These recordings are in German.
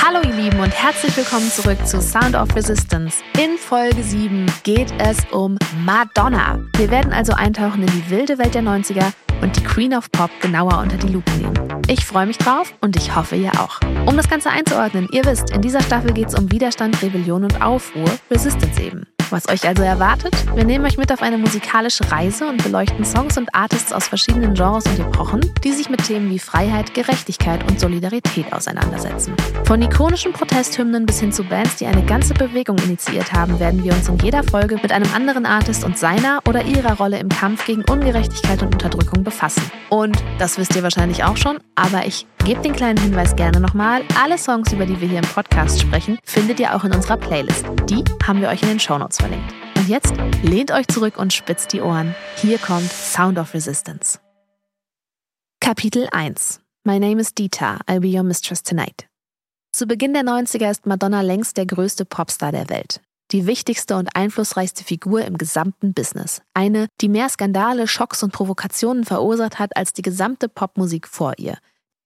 Hallo ihr Lieben und herzlich willkommen zurück zu Sound of Resistance. In Folge 7 geht es um Madonna. Wir werden also eintauchen in die wilde Welt der 90er und die Queen of Pop genauer unter die Lupe nehmen. Ich freue mich drauf und ich hoffe ihr auch. Um das Ganze einzuordnen, ihr wisst, in dieser Staffel geht es um Widerstand, Rebellion und Aufruhr, Resistance eben. Was euch also erwartet? Wir nehmen euch mit auf eine musikalische Reise und beleuchten Songs und Artists aus verschiedenen Genres und Epochen, die sich mit Themen wie Freiheit, Gerechtigkeit und Solidarität auseinandersetzen. Von ikonischen Protesthymnen bis hin zu Bands, die eine ganze Bewegung initiiert haben, werden wir uns in jeder Folge mit einem anderen Artist und seiner oder ihrer Rolle im Kampf gegen Ungerechtigkeit und Unterdrückung befassen. Und das wisst ihr wahrscheinlich auch schon, aber ich gebe den kleinen Hinweis gerne nochmal. Alle Songs, über die wir hier im Podcast sprechen, findet ihr auch in unserer Playlist. Die haben wir euch in den Shownotes verlinkt. Und jetzt lehnt euch zurück und spitzt die Ohren. Hier kommt Sound of Resistance. Kapitel 1 My name is Dita, I'll be your mistress tonight. Zu Beginn der 90er ist Madonna längst der größte Popstar der Welt. Die wichtigste und einflussreichste Figur im gesamten Business. Eine, die mehr Skandale, Schocks und Provokationen verursacht hat als die gesamte Popmusik vor ihr.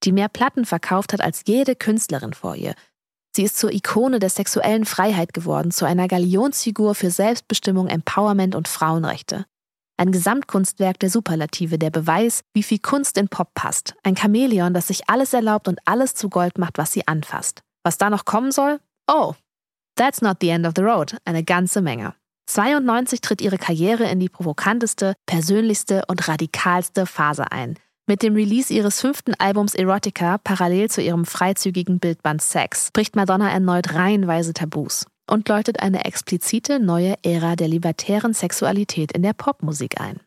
Die mehr Platten verkauft hat als jede Künstlerin vor ihr. Sie ist zur Ikone der sexuellen Freiheit geworden, zu einer Galionsfigur für Selbstbestimmung, Empowerment und Frauenrechte. Ein Gesamtkunstwerk der Superlative, der Beweis, wie viel Kunst in Pop passt. Ein Chamäleon, das sich alles erlaubt und alles zu Gold macht, was sie anfasst. Was da noch kommen soll? Oh, that's not the end of the road. Eine ganze Menge. 92 tritt ihre Karriere in die provokanteste, persönlichste und radikalste Phase ein. Mit dem Release ihres fünften Albums Erotica, parallel zu ihrem freizügigen Bildband Sex, bricht Madonna erneut reihenweise Tabus und läutet eine explizite neue Ära der libertären Sexualität in der Popmusik ein.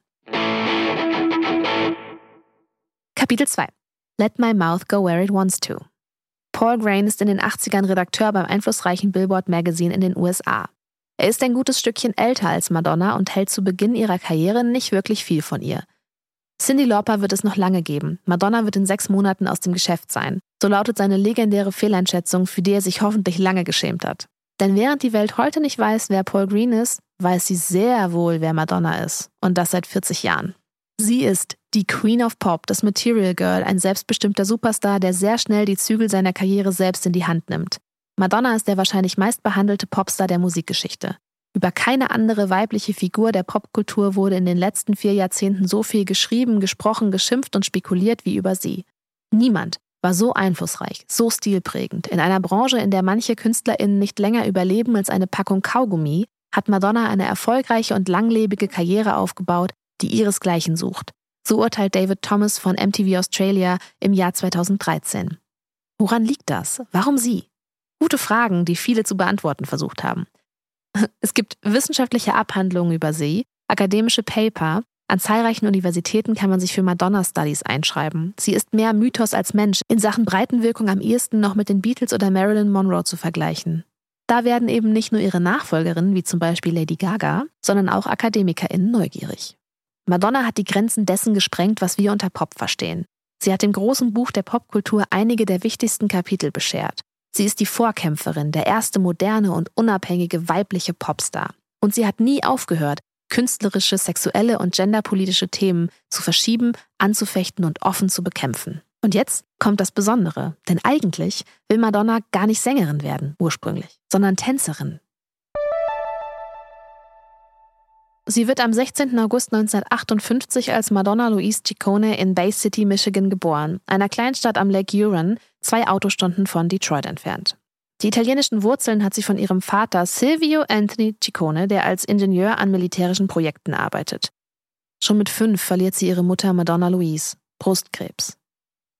Kapitel 2 Let My Mouth Go Where It Wants to. Paul Grain ist in den 80ern Redakteur beim einflussreichen Billboard Magazine in den USA. Er ist ein gutes Stückchen älter als Madonna und hält zu Beginn ihrer Karriere nicht wirklich viel von ihr. Cindy Lauper wird es noch lange geben. Madonna wird in sechs Monaten aus dem Geschäft sein. So lautet seine legendäre Fehleinschätzung, für die er sich hoffentlich lange geschämt hat. Denn während die Welt heute nicht weiß, wer Paul Green ist, weiß sie sehr wohl, wer Madonna ist. Und das seit 40 Jahren. Sie ist die Queen of Pop, das Material Girl, ein selbstbestimmter Superstar, der sehr schnell die Zügel seiner Karriere selbst in die Hand nimmt. Madonna ist der wahrscheinlich meistbehandelte Popstar der Musikgeschichte. Über keine andere weibliche Figur der Popkultur wurde in den letzten vier Jahrzehnten so viel geschrieben, gesprochen, geschimpft und spekuliert wie über sie. Niemand war so einflussreich, so stilprägend. In einer Branche, in der manche KünstlerInnen nicht länger überleben als eine Packung Kaugummi, hat Madonna eine erfolgreiche und langlebige Karriere aufgebaut, die ihresgleichen sucht. So urteilt David Thomas von MTV Australia im Jahr 2013. Woran liegt das? Warum sie? Gute Fragen, die viele zu beantworten versucht haben. Es gibt wissenschaftliche Abhandlungen über sie, akademische Paper. An zahlreichen Universitäten kann man sich für Madonna Studies einschreiben. Sie ist mehr Mythos als Mensch, in Sachen Breitenwirkung am ehesten noch mit den Beatles oder Marilyn Monroe zu vergleichen. Da werden eben nicht nur ihre Nachfolgerinnen, wie zum Beispiel Lady Gaga, sondern auch AkademikerInnen neugierig. Madonna hat die Grenzen dessen gesprengt, was wir unter Pop verstehen. Sie hat dem großen Buch der Popkultur einige der wichtigsten Kapitel beschert. Sie ist die Vorkämpferin, der erste moderne und unabhängige weibliche Popstar. Und sie hat nie aufgehört, künstlerische, sexuelle und genderpolitische Themen zu verschieben, anzufechten und offen zu bekämpfen. Und jetzt kommt das Besondere, denn eigentlich will Madonna gar nicht Sängerin werden, ursprünglich, sondern Tänzerin. Sie wird am 16. August 1958 als Madonna Louise Ciccone in Bay City, Michigan geboren, einer Kleinstadt am Lake Huron, zwei Autostunden von Detroit entfernt. Die italienischen Wurzeln hat sie von ihrem Vater Silvio Anthony Ciccone, der als Ingenieur an militärischen Projekten arbeitet. Schon mit fünf verliert sie ihre Mutter Madonna Louise, Brustkrebs.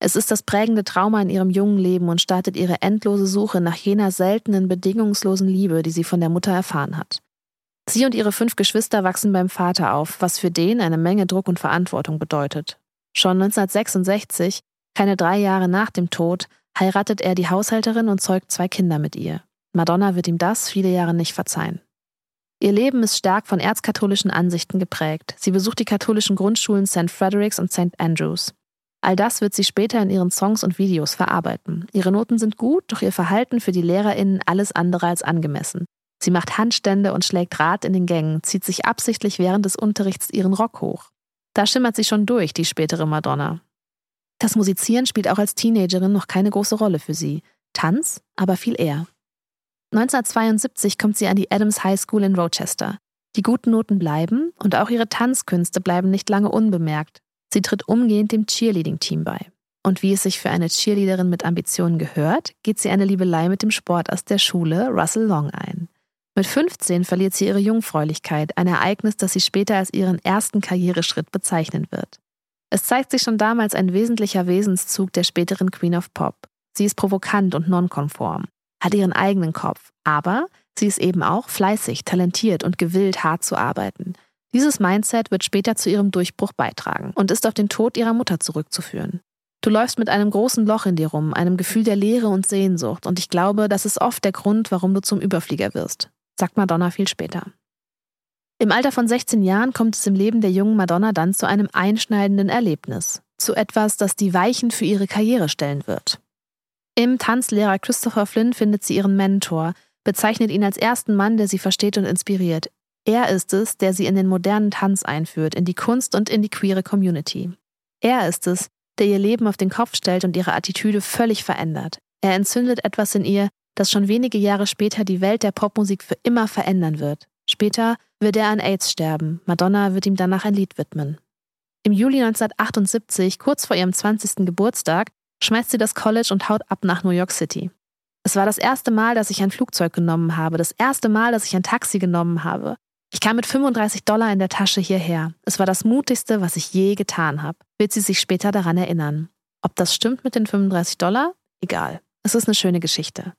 Es ist das prägende Trauma in ihrem jungen Leben und startet ihre endlose Suche nach jener seltenen, bedingungslosen Liebe, die sie von der Mutter erfahren hat. Sie und ihre fünf Geschwister wachsen beim Vater auf, was für den eine Menge Druck und Verantwortung bedeutet. Schon 1966, keine drei Jahre nach dem Tod, heiratet er die Haushälterin und zeugt zwei Kinder mit ihr. Madonna wird ihm das viele Jahre nicht verzeihen. Ihr Leben ist stark von erzkatholischen Ansichten geprägt. Sie besucht die katholischen Grundschulen St. Frederick's und St. Andrews. All das wird sie später in ihren Songs und Videos verarbeiten. Ihre Noten sind gut, doch ihr Verhalten für die LehrerInnen alles andere als angemessen. Sie macht Handstände und schlägt Rad in den Gängen, zieht sich absichtlich während des Unterrichts ihren Rock hoch. Da schimmert sie schon durch, die spätere Madonna. Das Musizieren spielt auch als Teenagerin noch keine große Rolle für sie. Tanz aber viel eher. 1972 kommt sie an die Adams High School in Rochester. Die guten Noten bleiben und auch ihre Tanzkünste bleiben nicht lange unbemerkt. Sie tritt umgehend dem Cheerleading-Team bei. Und wie es sich für eine Cheerleaderin mit Ambitionen gehört, geht sie eine Liebelei mit dem Sportarzt der Schule Russell Long ein. Mit 15 verliert sie ihre Jungfräulichkeit, ein Ereignis, das sie später als ihren ersten Karriereschritt bezeichnen wird. Es zeigt sich schon damals ein wesentlicher Wesenszug der späteren Queen of Pop. Sie ist provokant und nonkonform, hat ihren eigenen Kopf, aber sie ist eben auch fleißig, talentiert und gewillt, hart zu arbeiten. Dieses Mindset wird später zu ihrem Durchbruch beitragen und ist auf den Tod ihrer Mutter zurückzuführen. Du läufst mit einem großen Loch in dir rum, einem Gefühl der Leere und Sehnsucht, und ich glaube, das ist oft der Grund, warum du zum Überflieger wirst, sagt Madonna viel später. Im Alter von 16 Jahren kommt es im Leben der jungen Madonna dann zu einem einschneidenden Erlebnis, zu etwas, das die Weichen für ihre Karriere stellen wird. Im Tanzlehrer Christopher Flynn findet sie ihren Mentor, bezeichnet ihn als ersten Mann, der sie versteht und inspiriert. Er ist es, der sie in den modernen Tanz einführt, in die Kunst und in die queere Community. Er ist es, der ihr Leben auf den Kopf stellt und ihre Attitüde völlig verändert. Er entzündet etwas in ihr, das schon wenige Jahre später die Welt der Popmusik für immer verändern wird. Später wird er an AIDS sterben. Madonna wird ihm danach ein Lied widmen. Im Juli 1978, kurz vor ihrem 20. Geburtstag, schmeißt sie das College und haut ab nach New York City. Es war das erste Mal, dass ich ein Flugzeug genommen habe, das erste Mal, dass ich ein Taxi genommen habe. Ich kam mit 35 Dollar in der Tasche hierher. Es war das Mutigste, was ich je getan habe. Wird sie sich später daran erinnern. Ob das stimmt mit den 35 Dollar? Egal. Es ist eine schöne Geschichte.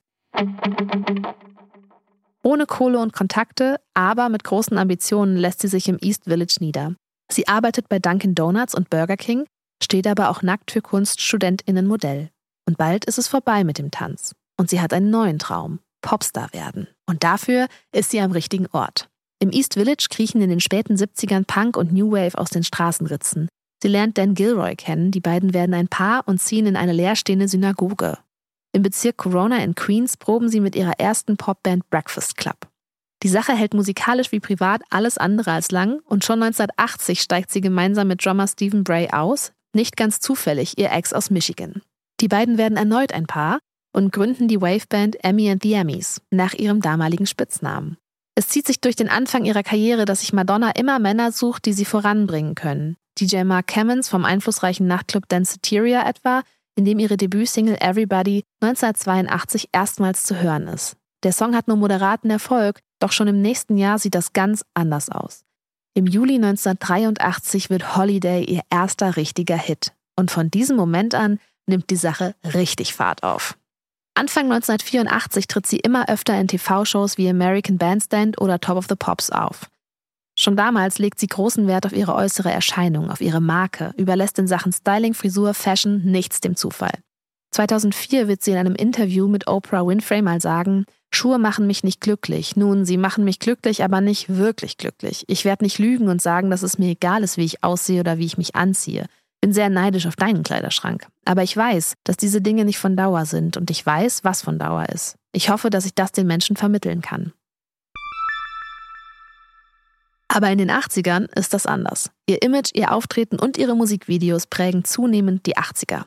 Ohne Kohle und Kontakte, aber mit großen Ambitionen lässt sie sich im East Village nieder. Sie arbeitet bei Dunkin' Donuts und Burger King, steht aber auch nackt für KunststudentInnen Modell. Und bald ist es vorbei mit dem Tanz. Und sie hat einen neuen Traum: Popstar werden. Und dafür ist sie am richtigen Ort. Im East Village kriechen in den späten 70ern Punk und New Wave aus den Straßenritzen. Sie lernt Dan Gilroy kennen, die beiden werden ein Paar und ziehen in eine leerstehende Synagoge. Im Bezirk Corona in Queens proben sie mit ihrer ersten Popband Breakfast Club. Die Sache hält musikalisch wie privat alles andere als lang und schon 1980 steigt sie gemeinsam mit Drummer Stephen Bray aus, nicht ganz zufällig ihr Ex aus Michigan. Die beiden werden erneut ein Paar und gründen die Waveband Emmy and the Emmys nach ihrem damaligen Spitznamen. Es zieht sich durch den Anfang ihrer Karriere, dass sich Madonna immer Männer sucht, die sie voranbringen können. DJ Mark Cammons vom einflussreichen Nachtclub Danceteria etwa, in dem ihre Debütsingle Everybody 1982 erstmals zu hören ist. Der Song hat nur moderaten Erfolg, doch schon im nächsten Jahr sieht das ganz anders aus. Im Juli 1983 wird Holiday ihr erster richtiger Hit. Und von diesem Moment an nimmt die Sache richtig Fahrt auf. Anfang 1984 tritt sie immer öfter in TV-Shows wie American Bandstand oder Top of the Pops auf. Schon damals legt sie großen Wert auf ihre äußere Erscheinung, auf ihre Marke, überlässt in Sachen Styling, Frisur, Fashion nichts dem Zufall. 2004 wird sie in einem Interview mit Oprah Winfrey mal sagen, Schuhe machen mich nicht glücklich. Nun, sie machen mich glücklich, aber nicht wirklich glücklich. Ich werde nicht lügen und sagen, dass es mir egal ist, wie ich aussehe oder wie ich mich anziehe bin sehr neidisch auf deinen Kleiderschrank. Aber ich weiß, dass diese Dinge nicht von Dauer sind und ich weiß, was von Dauer ist. Ich hoffe, dass ich das den Menschen vermitteln kann. Aber in den 80ern ist das anders. Ihr Image, ihr Auftreten und ihre Musikvideos prägen zunehmend die 80er.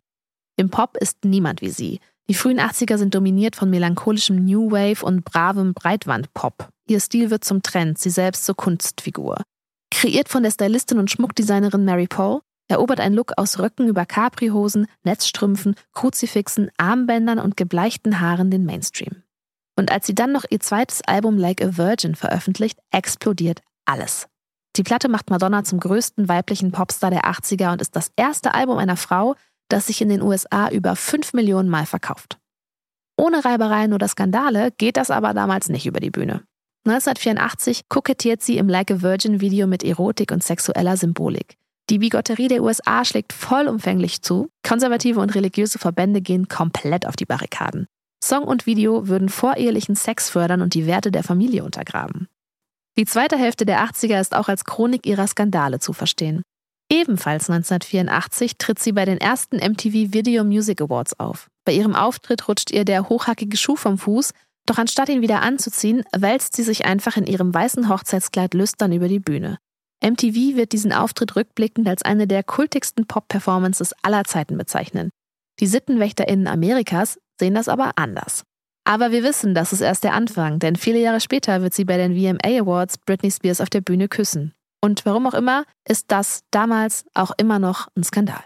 Im Pop ist niemand wie sie. Die frühen 80er sind dominiert von melancholischem New Wave und bravem Breitwand-Pop. Ihr Stil wird zum Trend, sie selbst zur Kunstfigur. Kreiert von der Stylistin und Schmuckdesignerin Mary Poe, erobert ein Look aus Röcken über Caprihosen, Netzstrümpfen, Kruzifixen, Armbändern und gebleichten Haaren den Mainstream. Und als sie dann noch ihr zweites Album Like a Virgin veröffentlicht, explodiert alles. Die Platte macht Madonna zum größten weiblichen Popstar der 80er und ist das erste Album einer Frau, das sich in den USA über 5 Millionen Mal verkauft. Ohne Reibereien oder Skandale geht das aber damals nicht über die Bühne. 1984 kokettiert sie im Like a Virgin Video mit Erotik und sexueller Symbolik. Die Bigotterie der USA schlägt vollumfänglich zu. Konservative und religiöse Verbände gehen komplett auf die Barrikaden. Song und Video würden vorehelichen Sex fördern und die Werte der Familie untergraben. Die zweite Hälfte der 80er ist auch als Chronik ihrer Skandale zu verstehen. Ebenfalls 1984 tritt sie bei den ersten MTV Video Music Awards auf. Bei ihrem Auftritt rutscht ihr der hochhackige Schuh vom Fuß, doch anstatt ihn wieder anzuziehen, wälzt sie sich einfach in ihrem weißen Hochzeitskleid lüstern über die Bühne. MTV wird diesen Auftritt rückblickend als eine der kultigsten Pop-Performances aller Zeiten bezeichnen. Die SittenwächterInnen Amerikas sehen das aber anders. Aber wir wissen, das ist erst der Anfang, denn viele Jahre später wird sie bei den VMA Awards Britney Spears auf der Bühne küssen. Und warum auch immer, ist das damals auch immer noch ein Skandal.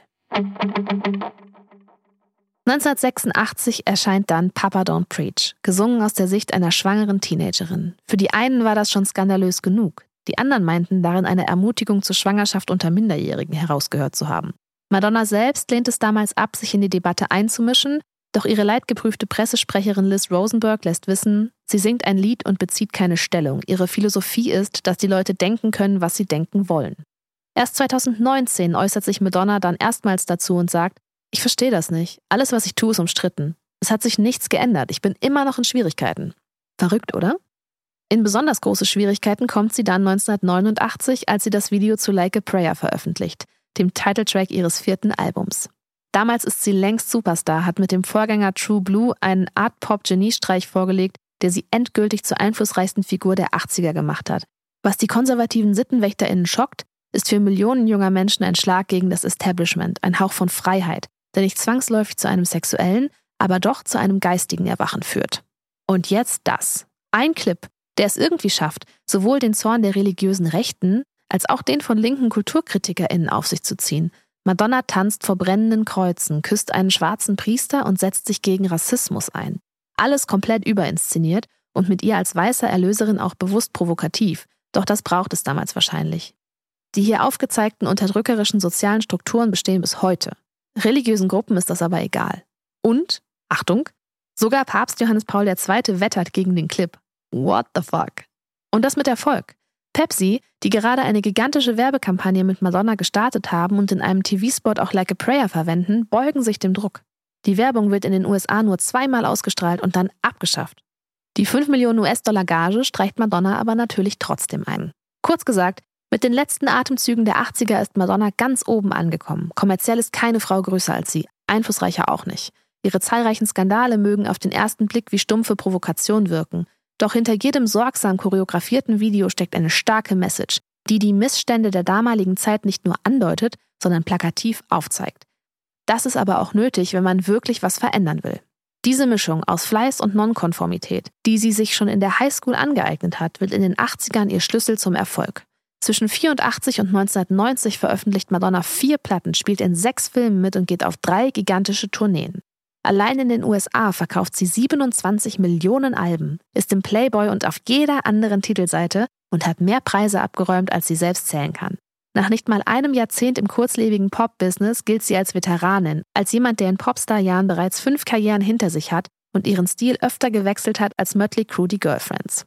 1986 erscheint dann Papa Don't Preach, gesungen aus der Sicht einer schwangeren Teenagerin. Für die einen war das schon skandalös genug. Die anderen meinten darin eine Ermutigung zur Schwangerschaft unter Minderjährigen herausgehört zu haben. Madonna selbst lehnt es damals ab, sich in die Debatte einzumischen, doch ihre leidgeprüfte Pressesprecherin Liz Rosenberg lässt wissen, sie singt ein Lied und bezieht keine Stellung. Ihre Philosophie ist, dass die Leute denken können, was sie denken wollen. Erst 2019 äußert sich Madonna dann erstmals dazu und sagt, ich verstehe das nicht. Alles, was ich tue, ist umstritten. Es hat sich nichts geändert. Ich bin immer noch in Schwierigkeiten. Verrückt, oder? In besonders große Schwierigkeiten kommt sie dann 1989, als sie das Video zu Like a Prayer veröffentlicht, dem Titeltrack ihres vierten Albums. Damals ist sie längst Superstar, hat mit dem Vorgänger True Blue einen Art-Pop-Geniestreich vorgelegt, der sie endgültig zur einflussreichsten Figur der 80er gemacht hat. Was die konservativen SittenwächterInnen schockt, ist für Millionen junger Menschen ein Schlag gegen das Establishment, ein Hauch von Freiheit, der nicht zwangsläufig zu einem sexuellen, aber doch zu einem geistigen Erwachen führt. Und jetzt das. Ein Clip, der es irgendwie schafft, sowohl den Zorn der religiösen Rechten als auch den von linken KulturkritikerInnen auf sich zu ziehen. Madonna tanzt vor brennenden Kreuzen, küsst einen schwarzen Priester und setzt sich gegen Rassismus ein. Alles komplett überinszeniert und mit ihr als weißer Erlöserin auch bewusst provokativ. Doch das braucht es damals wahrscheinlich. Die hier aufgezeigten unterdrückerischen sozialen Strukturen bestehen bis heute. Religiösen Gruppen ist das aber egal. Und, Achtung, sogar Papst Johannes Paul II. wettert gegen den Clip. What the fuck? Und das mit Erfolg. Pepsi, die gerade eine gigantische Werbekampagne mit Madonna gestartet haben und in einem TV-Spot auch Like a Prayer verwenden, beugen sich dem Druck. Die Werbung wird in den USA nur zweimal ausgestrahlt und dann abgeschafft. Die 5 Millionen US-Dollar Gage streicht Madonna aber natürlich trotzdem ein. Kurz gesagt, mit den letzten Atemzügen der 80er ist Madonna ganz oben angekommen. Kommerziell ist keine Frau größer als sie, einflussreicher auch nicht. Ihre zahlreichen Skandale mögen auf den ersten Blick wie stumpfe Provokation wirken. Doch hinter jedem sorgsam choreografierten Video steckt eine starke Message, die die Missstände der damaligen Zeit nicht nur andeutet, sondern plakativ aufzeigt. Das ist aber auch nötig, wenn man wirklich was verändern will. Diese Mischung aus Fleiß und Nonkonformität, die sie sich schon in der Highschool angeeignet hat, wird in den 80ern ihr Schlüssel zum Erfolg. Zwischen 84 und 1990 veröffentlicht Madonna vier Platten, spielt in sechs Filmen mit und geht auf drei gigantische Tourneen. Allein in den USA verkauft sie 27 Millionen Alben, ist im Playboy und auf jeder anderen Titelseite und hat mehr Preise abgeräumt, als sie selbst zählen kann. Nach nicht mal einem Jahrzehnt im kurzlebigen Pop-Business gilt sie als Veteranin, als jemand, der in Popstar-Jahren bereits fünf Karrieren hinter sich hat und ihren Stil öfter gewechselt hat als Mötley Crüe die Girlfriends.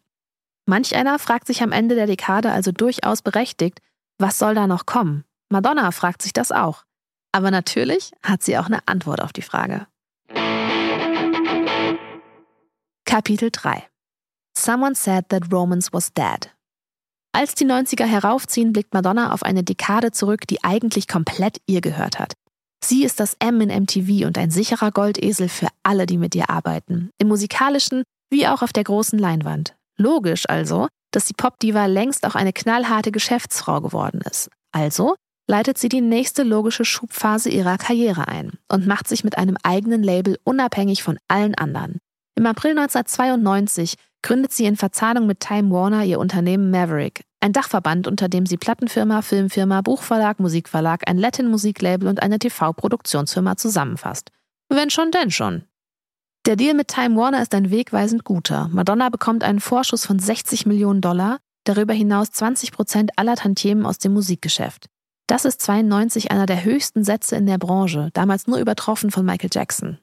Manch einer fragt sich am Ende der Dekade also durchaus berechtigt, was soll da noch kommen? Madonna fragt sich das auch. Aber natürlich hat sie auch eine Antwort auf die Frage. Kapitel 3 Someone said that Romance was dead. Als die 90er heraufziehen, blickt Madonna auf eine Dekade zurück, die eigentlich komplett ihr gehört hat. Sie ist das M in MTV und ein sicherer Goldesel für alle, die mit ihr arbeiten. Im musikalischen wie auch auf der großen Leinwand. Logisch also, dass die Popdiva längst auch eine knallharte Geschäftsfrau geworden ist. Also leitet sie die nächste logische Schubphase ihrer Karriere ein und macht sich mit einem eigenen Label unabhängig von allen anderen. Im April 1992 gründet sie in Verzahnung mit Time Warner ihr Unternehmen Maverick, ein Dachverband, unter dem sie Plattenfirma, Filmfirma, Buchverlag, Musikverlag, ein Latin-Musiklabel und eine TV-Produktionsfirma zusammenfasst. Wenn schon, denn schon. Der Deal mit Time Warner ist ein wegweisend guter. Madonna bekommt einen Vorschuss von 60 Millionen Dollar, darüber hinaus 20 Prozent aller Tantiemen aus dem Musikgeschäft. Das ist 92 einer der höchsten Sätze in der Branche, damals nur übertroffen von Michael Jackson.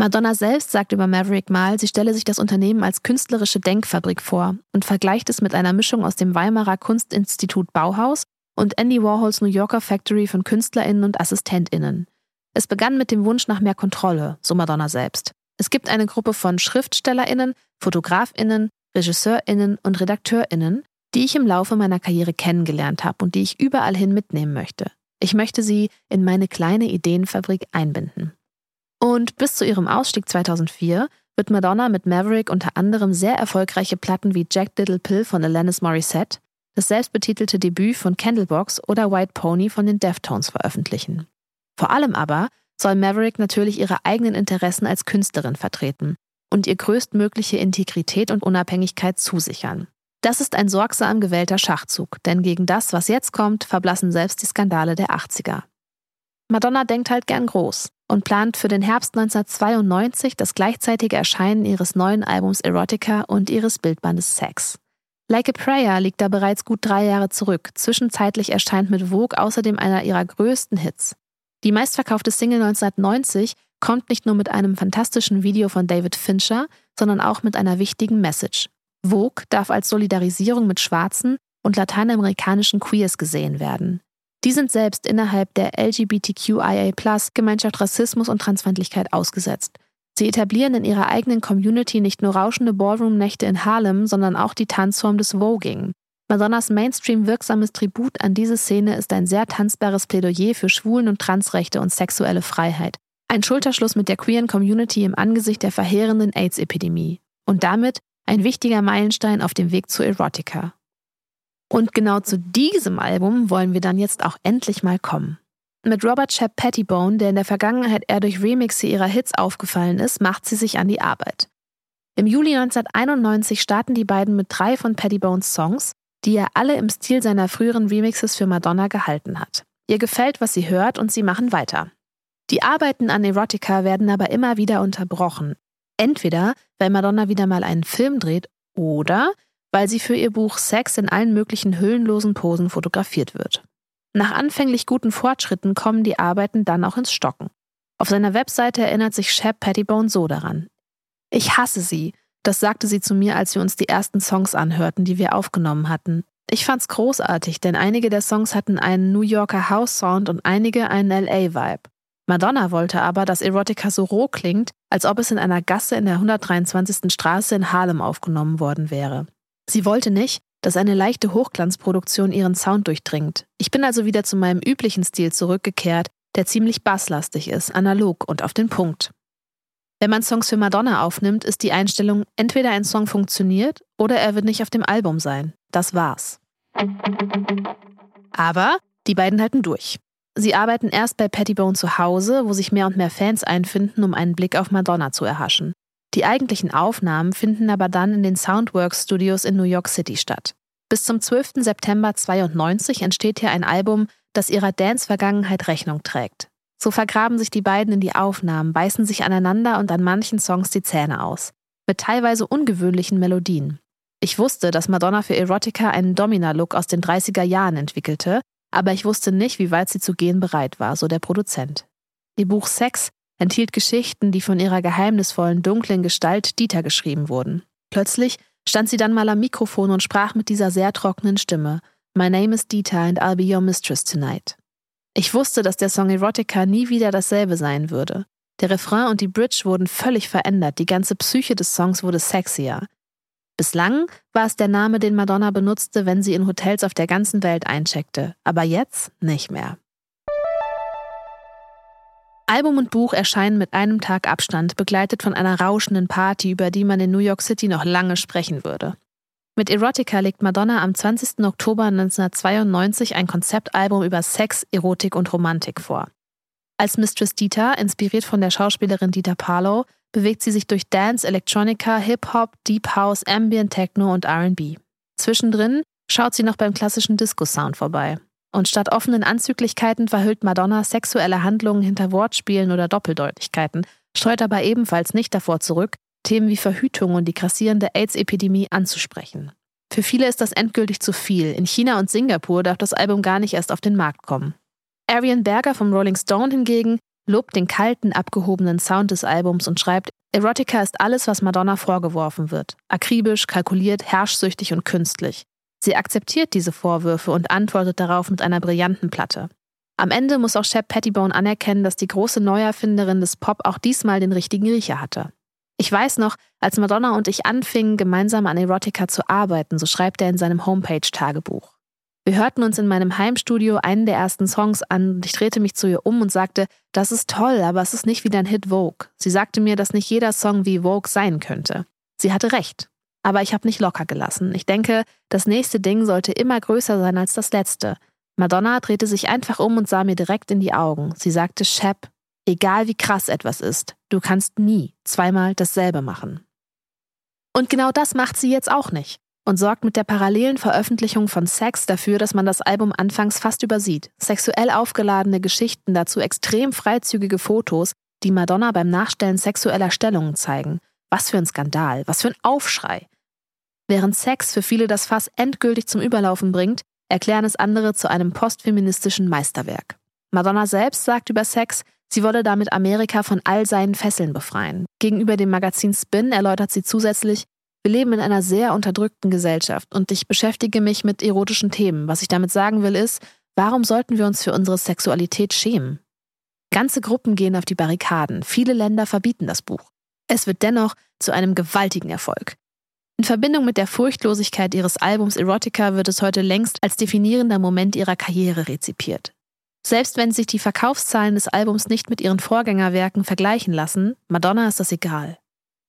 Madonna selbst sagt über Maverick mal, sie stelle sich das Unternehmen als künstlerische Denkfabrik vor und vergleicht es mit einer Mischung aus dem Weimarer Kunstinstitut Bauhaus und Andy Warhols New Yorker Factory von KünstlerInnen und AssistentInnen. Es begann mit dem Wunsch nach mehr Kontrolle, so Madonna selbst. Es gibt eine Gruppe von SchriftstellerInnen, FotografInnen, RegisseurInnen und RedakteurInnen, die ich im Laufe meiner Karriere kennengelernt habe und die ich überall hin mitnehmen möchte. Ich möchte sie in meine kleine Ideenfabrik einbinden. Und bis zu ihrem Ausstieg 2004 wird Madonna mit Maverick unter anderem sehr erfolgreiche Platten wie Jack Little Pill von Alanis Morissette, das selbstbetitelte Debüt von Candlebox oder White Pony von den Deftones veröffentlichen. Vor allem aber soll Maverick natürlich ihre eigenen Interessen als Künstlerin vertreten und ihr größtmögliche Integrität und Unabhängigkeit zusichern. Das ist ein sorgsam gewählter Schachzug, denn gegen das, was jetzt kommt, verblassen selbst die Skandale der 80er. Madonna denkt halt gern groß und plant für den Herbst 1992 das gleichzeitige Erscheinen ihres neuen Albums Erotica und ihres Bildbandes Sex. Like a Prayer liegt da bereits gut drei Jahre zurück. Zwischenzeitlich erscheint mit Vogue außerdem einer ihrer größten Hits. Die meistverkaufte Single 1990 kommt nicht nur mit einem fantastischen Video von David Fincher, sondern auch mit einer wichtigen Message. Vogue darf als Solidarisierung mit schwarzen und lateinamerikanischen Queers gesehen werden. Die sind selbst innerhalb der LGBTQIA-Gemeinschaft Rassismus und Transfeindlichkeit ausgesetzt. Sie etablieren in ihrer eigenen Community nicht nur rauschende Ballroom-Nächte in Harlem, sondern auch die Tanzform des Voging. Madonnas Mainstream-wirksames Tribut an diese Szene ist ein sehr tanzbares Plädoyer für Schwulen- und Transrechte und sexuelle Freiheit. Ein Schulterschluss mit der queeren Community im Angesicht der verheerenden AIDS-Epidemie. Und damit ein wichtiger Meilenstein auf dem Weg zu Erotica. Und genau zu diesem Album wollen wir dann jetzt auch endlich mal kommen. Mit Robert Shep Pettibone, der in der Vergangenheit eher durch Remixe ihrer Hits aufgefallen ist, macht sie sich an die Arbeit. Im Juli 1991 starten die beiden mit drei von Pettibones Songs, die er alle im Stil seiner früheren Remixes für Madonna gehalten hat. Ihr gefällt, was sie hört und sie machen weiter. Die Arbeiten an Erotica werden aber immer wieder unterbrochen. Entweder, weil Madonna wieder mal einen Film dreht oder weil sie für ihr Buch Sex in allen möglichen hüllenlosen Posen fotografiert wird. Nach anfänglich guten Fortschritten kommen die Arbeiten dann auch ins Stocken. Auf seiner Webseite erinnert sich Shep Pettibone so daran. Ich hasse sie. Das sagte sie zu mir, als wir uns die ersten Songs anhörten, die wir aufgenommen hatten. Ich fand's großartig, denn einige der Songs hatten einen New Yorker House Sound und einige einen LA Vibe. Madonna wollte aber, dass Erotica so roh klingt, als ob es in einer Gasse in der 123. Straße in Harlem aufgenommen worden wäre. Sie wollte nicht, dass eine leichte Hochglanzproduktion ihren Sound durchdringt. Ich bin also wieder zu meinem üblichen Stil zurückgekehrt, der ziemlich basslastig ist, analog und auf den Punkt. Wenn man Songs für Madonna aufnimmt, ist die Einstellung, entweder ein Song funktioniert oder er wird nicht auf dem Album sein. Das war's. Aber die beiden halten durch. Sie arbeiten erst bei Pettibone zu Hause, wo sich mehr und mehr Fans einfinden, um einen Blick auf Madonna zu erhaschen. Die eigentlichen Aufnahmen finden aber dann in den Soundworks Studios in New York City statt. Bis zum 12. September 92 entsteht hier ein Album, das ihrer Dance-Vergangenheit Rechnung trägt. So vergraben sich die beiden in die Aufnahmen, beißen sich aneinander und an manchen Songs die Zähne aus. Mit teilweise ungewöhnlichen Melodien. Ich wusste, dass Madonna für Erotica einen Domina-Look aus den 30er Jahren entwickelte, aber ich wusste nicht, wie weit sie zu gehen bereit war, so der Produzent. Ihr Buch Sex enthielt Geschichten, die von ihrer geheimnisvollen, dunklen Gestalt Dieter geschrieben wurden. Plötzlich stand sie dann mal am Mikrofon und sprach mit dieser sehr trockenen Stimme. My name is Dieter and I'll be your mistress tonight. Ich wusste, dass der Song Erotica nie wieder dasselbe sein würde. Der Refrain und die Bridge wurden völlig verändert, die ganze Psyche des Songs wurde sexier. Bislang war es der Name, den Madonna benutzte, wenn sie in Hotels auf der ganzen Welt eincheckte, aber jetzt nicht mehr. Album und Buch erscheinen mit einem Tag Abstand, begleitet von einer rauschenden Party, über die man in New York City noch lange sprechen würde. Mit Erotica legt Madonna am 20. Oktober 1992 ein Konzeptalbum über Sex, Erotik und Romantik vor. Als Mistress Dieter, inspiriert von der Schauspielerin Dieter Parlow, bewegt sie sich durch Dance, Electronica, Hip-Hop, Deep House, Ambient Techno und RB. Zwischendrin schaut sie noch beim klassischen Disco-Sound vorbei. Und statt offenen Anzüglichkeiten verhüllt Madonna sexuelle Handlungen hinter Wortspielen oder Doppeldeutigkeiten, streut aber ebenfalls nicht davor zurück, Themen wie Verhütung und die grassierende AIDS-Epidemie anzusprechen. Für viele ist das endgültig zu viel. In China und Singapur darf das Album gar nicht erst auf den Markt kommen. Arian Berger vom Rolling Stone hingegen lobt den kalten, abgehobenen Sound des Albums und schreibt, Erotica ist alles, was Madonna vorgeworfen wird. Akribisch, kalkuliert, herrschsüchtig und künstlich. Sie akzeptiert diese Vorwürfe und antwortet darauf mit einer brillanten Platte. Am Ende muss auch Shep Pettibone anerkennen, dass die große Neuerfinderin des Pop auch diesmal den richtigen Riecher hatte. Ich weiß noch, als Madonna und ich anfingen, gemeinsam an Erotica zu arbeiten, so schreibt er in seinem Homepage-Tagebuch. Wir hörten uns in meinem Heimstudio einen der ersten Songs an und ich drehte mich zu ihr um und sagte, das ist toll, aber es ist nicht wie dein Hit Vogue. Sie sagte mir, dass nicht jeder Song wie Vogue sein könnte. Sie hatte recht. Aber ich habe nicht locker gelassen. Ich denke, das nächste Ding sollte immer größer sein als das letzte. Madonna drehte sich einfach um und sah mir direkt in die Augen. Sie sagte, Shep, egal wie krass etwas ist, du kannst nie zweimal dasselbe machen. Und genau das macht sie jetzt auch nicht und sorgt mit der parallelen Veröffentlichung von Sex dafür, dass man das Album anfangs fast übersieht. Sexuell aufgeladene Geschichten, dazu extrem freizügige Fotos, die Madonna beim Nachstellen sexueller Stellungen zeigen. Was für ein Skandal, was für ein Aufschrei. Während Sex für viele das Fass endgültig zum Überlaufen bringt, erklären es andere zu einem postfeministischen Meisterwerk. Madonna selbst sagt über Sex, Sie wolle damit Amerika von all seinen Fesseln befreien. Gegenüber dem Magazin Spin erläutert sie zusätzlich, wir leben in einer sehr unterdrückten Gesellschaft und ich beschäftige mich mit erotischen Themen. Was ich damit sagen will, ist, warum sollten wir uns für unsere Sexualität schämen? Ganze Gruppen gehen auf die Barrikaden, viele Länder verbieten das Buch. Es wird dennoch zu einem gewaltigen Erfolg. In Verbindung mit der Furchtlosigkeit ihres Albums Erotica wird es heute längst als definierender Moment ihrer Karriere rezipiert. Selbst wenn sich die Verkaufszahlen des Albums nicht mit ihren Vorgängerwerken vergleichen lassen, Madonna ist das egal.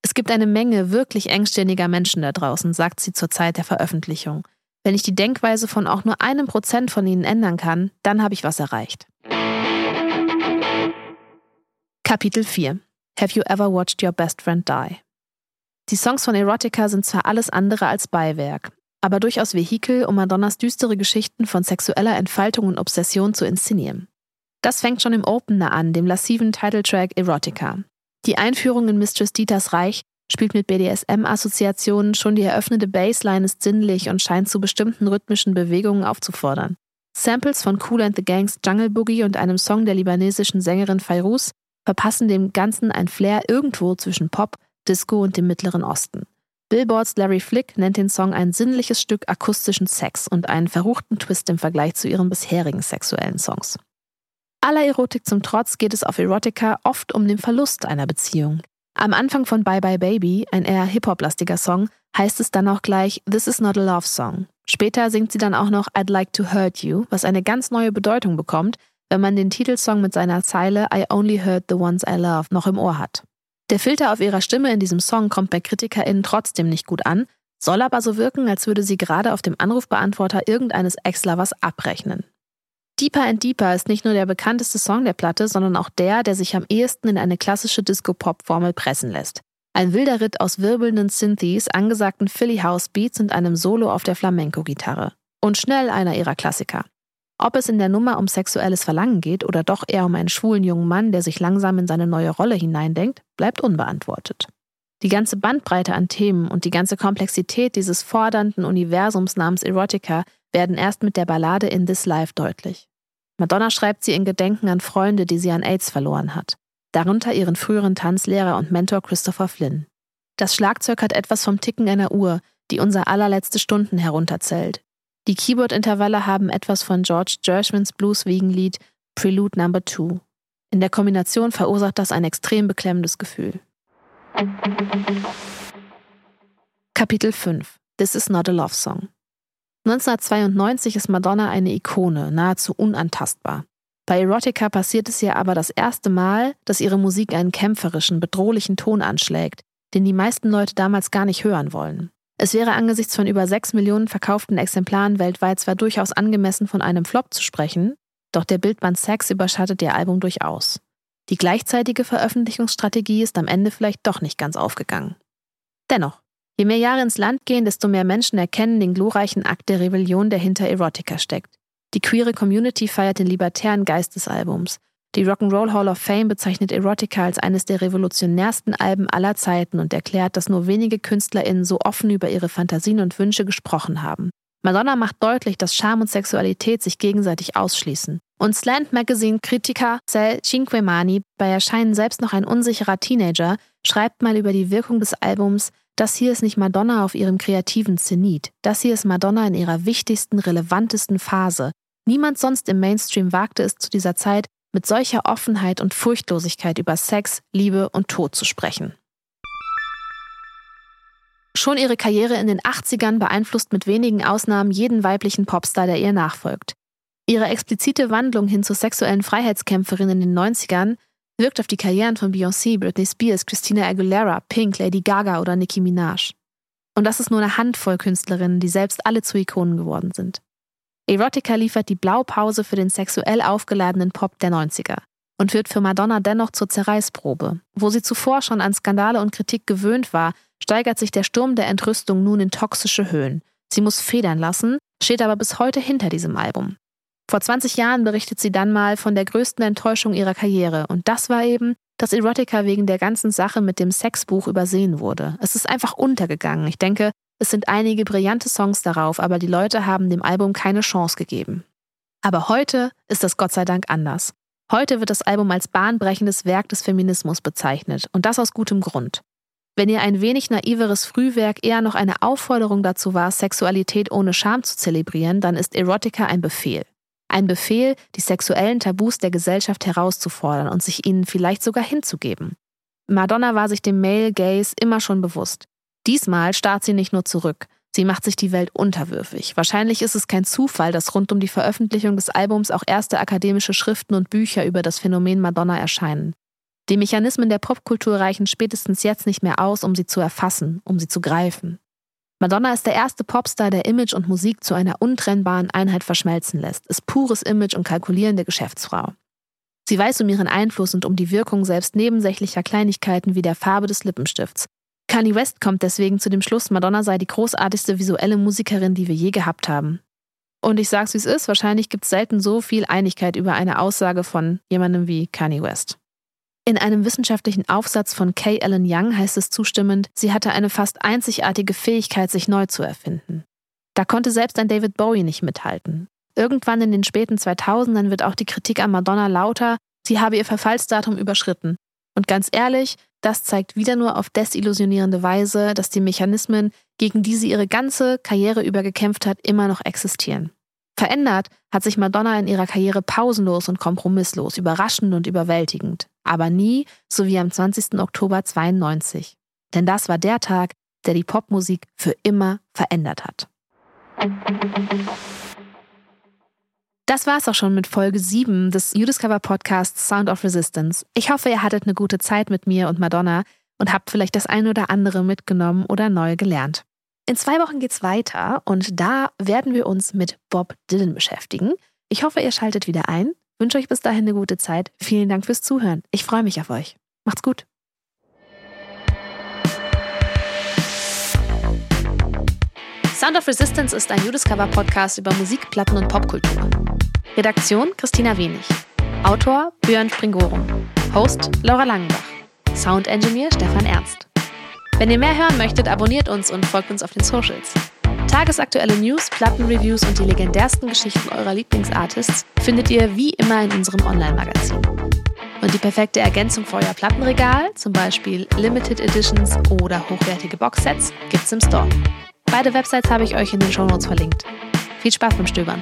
Es gibt eine Menge wirklich engständiger Menschen da draußen, sagt sie zur Zeit der Veröffentlichung. Wenn ich die Denkweise von auch nur einem Prozent von ihnen ändern kann, dann habe ich was erreicht. Kapitel 4 Have you ever watched your best friend die? Die Songs von Erotica sind zwar alles andere als Beiwerk, aber durchaus Vehikel, um Madonnas düstere Geschichten von sexueller Entfaltung und Obsession zu inszenieren. Das fängt schon im Opener an, dem lassiven Titeltrack Erotica. Die Einführung in Mistress Dieters Reich spielt mit BDSM-Assoziationen, schon die eröffnete Bassline ist sinnlich und scheint zu bestimmten rhythmischen Bewegungen aufzufordern. Samples von Cool and the Gangs Jungle Boogie und einem Song der libanesischen Sängerin Fairuz verpassen dem Ganzen ein Flair irgendwo zwischen Pop, Disco und dem Mittleren Osten. Billboards Larry Flick nennt den Song ein sinnliches Stück akustischen Sex und einen verruchten Twist im Vergleich zu ihren bisherigen sexuellen Songs. Aller Erotik zum Trotz geht es auf Erotica oft um den Verlust einer Beziehung. Am Anfang von Bye Bye Baby, ein eher Hip-Hop-lastiger Song, heißt es dann auch gleich This is not a love song. Später singt sie dann auch noch I'd like to hurt you, was eine ganz neue Bedeutung bekommt, wenn man den Titelsong mit seiner Zeile I only hurt the ones I love noch im Ohr hat. Der Filter auf ihrer Stimme in diesem Song kommt bei KritikerInnen trotzdem nicht gut an, soll aber so wirken, als würde sie gerade auf dem Anrufbeantworter irgendeines Ex-Lovers abrechnen. Deeper and Deeper ist nicht nur der bekannteste Song der Platte, sondern auch der, der sich am ehesten in eine klassische Disco-Pop-Formel pressen lässt. Ein wilder Ritt aus wirbelnden Synthes, angesagten Philly House Beats und einem Solo auf der Flamenco-Gitarre. Und schnell einer ihrer Klassiker. Ob es in der Nummer um sexuelles Verlangen geht oder doch eher um einen schwulen jungen Mann, der sich langsam in seine neue Rolle hineindenkt, bleibt unbeantwortet. Die ganze Bandbreite an Themen und die ganze Komplexität dieses fordernden Universums namens Erotica werden erst mit der Ballade In This Life deutlich. Madonna schreibt sie in Gedenken an Freunde, die sie an AIDS verloren hat, darunter ihren früheren Tanzlehrer und Mentor Christopher Flynn. Das Schlagzeug hat etwas vom Ticken einer Uhr, die unser allerletzte Stunden herunterzählt, die Keyboard-Intervalle haben etwas von George Gershwins Blues-Wiegenlied Prelude No. 2. In der Kombination verursacht das ein extrem beklemmendes Gefühl. Kapitel 5 This is not a love song. 1992 ist Madonna eine Ikone, nahezu unantastbar. Bei Erotica passiert es ihr aber das erste Mal, dass ihre Musik einen kämpferischen, bedrohlichen Ton anschlägt, den die meisten Leute damals gar nicht hören wollen. Es wäre angesichts von über 6 Millionen verkauften Exemplaren weltweit zwar durchaus angemessen von einem Flop zu sprechen, doch der Bildband Sex überschattet ihr Album durchaus. Die gleichzeitige Veröffentlichungsstrategie ist am Ende vielleicht doch nicht ganz aufgegangen. Dennoch, je mehr Jahre ins Land gehen, desto mehr Menschen erkennen den glorreichen Akt der Rebellion, der hinter Erotica steckt. Die queere Community feiert den libertären Geist des Albums. Die Rock'n'Roll Hall of Fame bezeichnet Erotica als eines der revolutionärsten Alben aller Zeiten und erklärt, dass nur wenige KünstlerInnen so offen über ihre Fantasien und Wünsche gesprochen haben. Madonna macht deutlich, dass Charme und Sexualität sich gegenseitig ausschließen. Und Slant Magazine Kritiker Sel Cinquemani, bei Erscheinen selbst noch ein unsicherer Teenager, schreibt mal über die Wirkung des Albums, das hier ist nicht Madonna auf ihrem kreativen Zenit, das hier ist Madonna in ihrer wichtigsten, relevantesten Phase. Niemand sonst im Mainstream wagte es zu dieser Zeit, mit solcher Offenheit und Furchtlosigkeit über Sex, Liebe und Tod zu sprechen. Schon ihre Karriere in den 80ern beeinflusst mit wenigen Ausnahmen jeden weiblichen Popstar, der ihr nachfolgt. Ihre explizite Wandlung hin zur sexuellen Freiheitskämpferin in den 90ern wirkt auf die Karrieren von Beyoncé, Britney Spears, Christina Aguilera, Pink, Lady Gaga oder Nicki Minaj. Und das ist nur eine Handvoll Künstlerinnen, die selbst alle zu Ikonen geworden sind. Erotica liefert die Blaupause für den sexuell aufgeladenen Pop der 90er und wird für Madonna dennoch zur Zerreißprobe. Wo sie zuvor schon an Skandale und Kritik gewöhnt war, steigert sich der Sturm der Entrüstung nun in toxische Höhen. Sie muss federn lassen, steht aber bis heute hinter diesem Album. Vor 20 Jahren berichtet sie dann mal von der größten Enttäuschung ihrer Karriere. Und das war eben, dass Erotica wegen der ganzen Sache mit dem Sexbuch übersehen wurde. Es ist einfach untergegangen. Ich denke, es sind einige brillante Songs darauf, aber die Leute haben dem Album keine Chance gegeben. Aber heute ist das Gott sei Dank anders. Heute wird das Album als bahnbrechendes Werk des Feminismus bezeichnet. Und das aus gutem Grund. Wenn ihr ein wenig naiveres Frühwerk eher noch eine Aufforderung dazu war, Sexualität ohne Scham zu zelebrieren, dann ist Erotica ein Befehl. Ein Befehl, die sexuellen Tabus der Gesellschaft herauszufordern und sich ihnen vielleicht sogar hinzugeben. Madonna war sich dem Male Gaze immer schon bewusst. Diesmal starrt sie nicht nur zurück, sie macht sich die Welt unterwürfig. Wahrscheinlich ist es kein Zufall, dass rund um die Veröffentlichung des Albums auch erste akademische Schriften und Bücher über das Phänomen Madonna erscheinen. Die Mechanismen der Popkultur reichen spätestens jetzt nicht mehr aus, um sie zu erfassen, um sie zu greifen. Madonna ist der erste Popstar, der Image und Musik zu einer untrennbaren Einheit verschmelzen lässt, ist pures Image und kalkulierende Geschäftsfrau. Sie weiß um ihren Einfluss und um die Wirkung selbst nebensächlicher Kleinigkeiten wie der Farbe des Lippenstifts. Kanye West kommt deswegen zu dem Schluss, Madonna sei die großartigste visuelle Musikerin, die wir je gehabt haben. Und ich sag's wie es ist, wahrscheinlich gibt's selten so viel Einigkeit über eine Aussage von jemandem wie Kanye West. In einem wissenschaftlichen Aufsatz von Kay Ellen Young heißt es zustimmend, sie hatte eine fast einzigartige Fähigkeit, sich neu zu erfinden. Da konnte selbst ein David Bowie nicht mithalten. Irgendwann in den späten 2000ern wird auch die Kritik an Madonna lauter, sie habe ihr Verfallsdatum überschritten. Und ganz ehrlich, das zeigt wieder nur auf desillusionierende Weise, dass die Mechanismen, gegen die sie ihre ganze Karriere über gekämpft hat, immer noch existieren. Verändert hat sich Madonna in ihrer Karriere pausenlos und kompromisslos, überraschend und überwältigend. Aber nie so wie am 20. Oktober 92. Denn das war der Tag, der die Popmusik für immer verändert hat. Das war's auch schon mit Folge 7 des You Discover Podcasts Sound of Resistance. Ich hoffe, ihr hattet eine gute Zeit mit mir und Madonna und habt vielleicht das ein oder andere mitgenommen oder neu gelernt. In zwei Wochen geht's weiter und da werden wir uns mit Bob Dylan beschäftigen. Ich hoffe, ihr schaltet wieder ein. Wünsche euch bis dahin eine gute Zeit. Vielen Dank fürs Zuhören. Ich freue mich auf euch. Macht's gut. Sound of Resistance ist ein Judiscover Podcast über Musik, Platten und Popkultur. Redaktion Christina Wenig. Autor Björn Springorum. Host Laura Langenbach. Sound Engineer Stefan Ernst. Wenn ihr mehr hören möchtet, abonniert uns und folgt uns auf den Socials. Tagesaktuelle News, Plattenreviews und die legendärsten Geschichten eurer Lieblingsartists findet ihr wie immer in unserem Online-Magazin. Und die perfekte Ergänzung für euer Plattenregal, zum Beispiel Limited Editions oder hochwertige Boxsets, gibt's im Store. Beide Websites habe ich euch in den Shownotes verlinkt. Viel Spaß beim Stöbern.